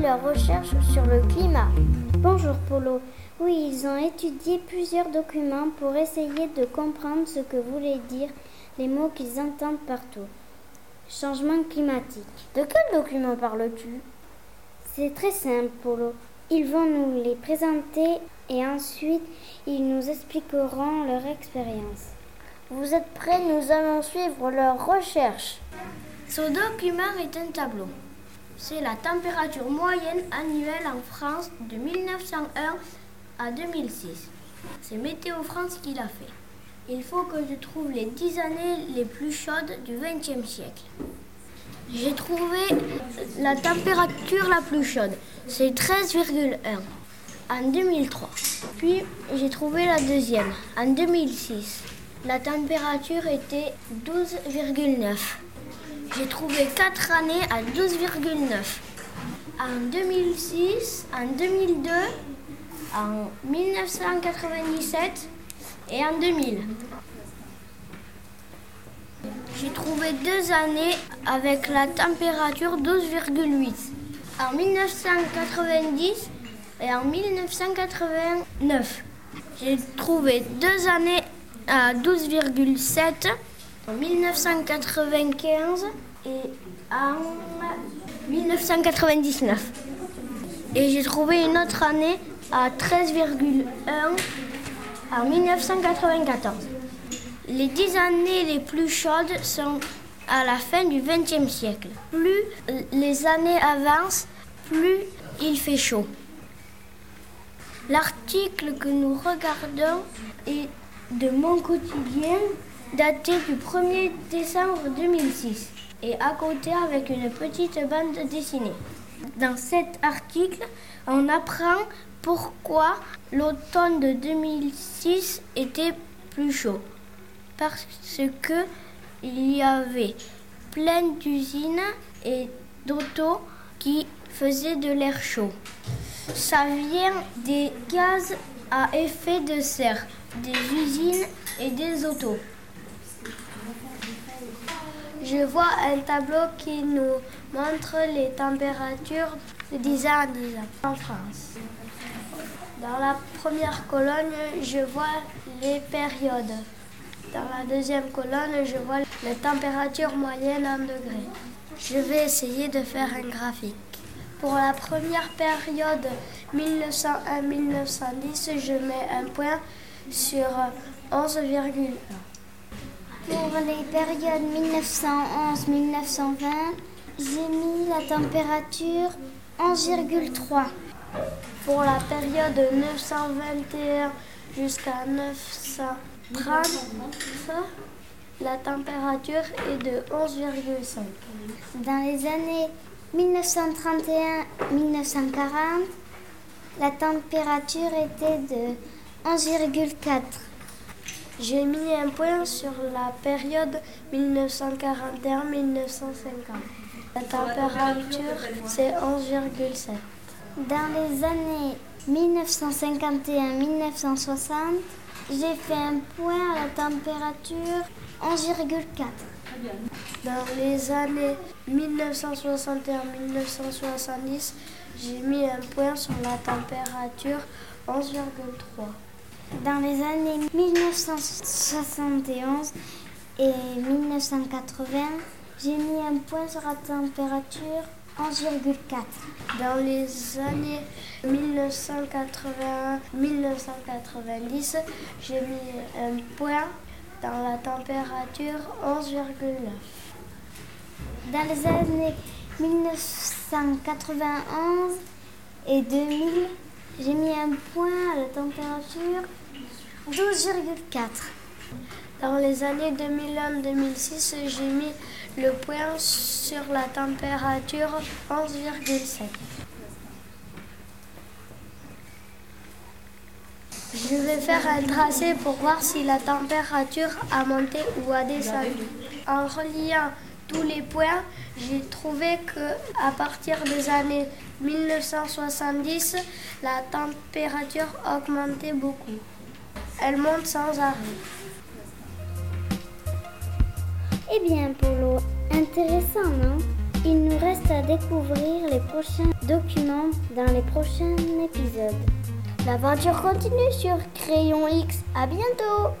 leurs recherches sur le climat. Bonjour Polo. Oui, ils ont étudié plusieurs documents pour essayer de comprendre ce que voulaient dire les mots qu'ils entendent partout. Changement climatique. De quel document parles-tu? C'est très simple, Polo. Ils vont nous les présenter et ensuite ils nous expliqueront leur expérience. Vous êtes prêts? Nous allons suivre leurs recherches. Ce document est un tableau. C'est la température moyenne annuelle en France de 1901 à 2006. C'est Météo France qui l'a fait. Il faut que je trouve les 10 années les plus chaudes du XXe siècle. J'ai trouvé la température la plus chaude, c'est 13,1 en 2003. Puis j'ai trouvé la deuxième en 2006. La température était 12,9. J'ai trouvé 4 années à 12,9. En 2006, en 2002, en 1997 et en 2000. J'ai trouvé deux années avec la température 12,8. En 1990 et en 1989. J'ai trouvé deux années à 12,7 en 1995 et en 1999. Et j'ai trouvé une autre année à 13,1 en 1994. Les dix années les plus chaudes sont à la fin du XXe siècle. Plus les années avancent, plus il fait chaud. L'article que nous regardons est de mon quotidien daté du 1er décembre 2006 et à côté avec une petite bande dessinée. Dans cet article, on apprend pourquoi l'automne de 2006 était plus chaud. Parce que il y avait plein d'usines et d'autos qui faisaient de l'air chaud. Ça vient des gaz à effet de serre, des usines et des autos. Je vois un tableau qui nous montre les températures de 10 ans en 10 ans en France. Dans la première colonne, je vois les périodes. Dans la deuxième colonne, je vois les températures moyennes en degrés. Je vais essayer de faire un graphique. Pour la première période 1901-1910, je mets un point sur 11,1. Pour les périodes 1911-1920, j'ai mis la température 11,3. Pour la période 921 jusqu'à 930, la température est de 11,5. Dans les années 1931-1940, la température était de 11,4. J'ai mis un point sur la période 1941-1950. La température, c'est 11,7. Dans les années 1951-1960, j'ai fait un point à la température 11,4. Dans les années 1961-1970, j'ai mis un point sur la température 11,3. Dans les années 1971 et 1980, j'ai mis un point sur la température 11,4. Dans les années 1981-1990, j'ai mis un point dans la température 11,9. Dans les années 1991 et 2000, j'ai mis un point à la température 12,4. Dans les années 2001-2006, j'ai mis le point sur la température 11,7. Je vais faire un tracé pour voir si la température a monté ou a descendu. En reliant tous les points, j'ai trouvé que à partir des années 1970, la température augmentait beaucoup. Elle monte sans arrêt. Eh bien, Polo, intéressant, non? Il nous reste à découvrir les prochains documents dans les prochains épisodes. L'aventure continue sur Crayon X. À bientôt!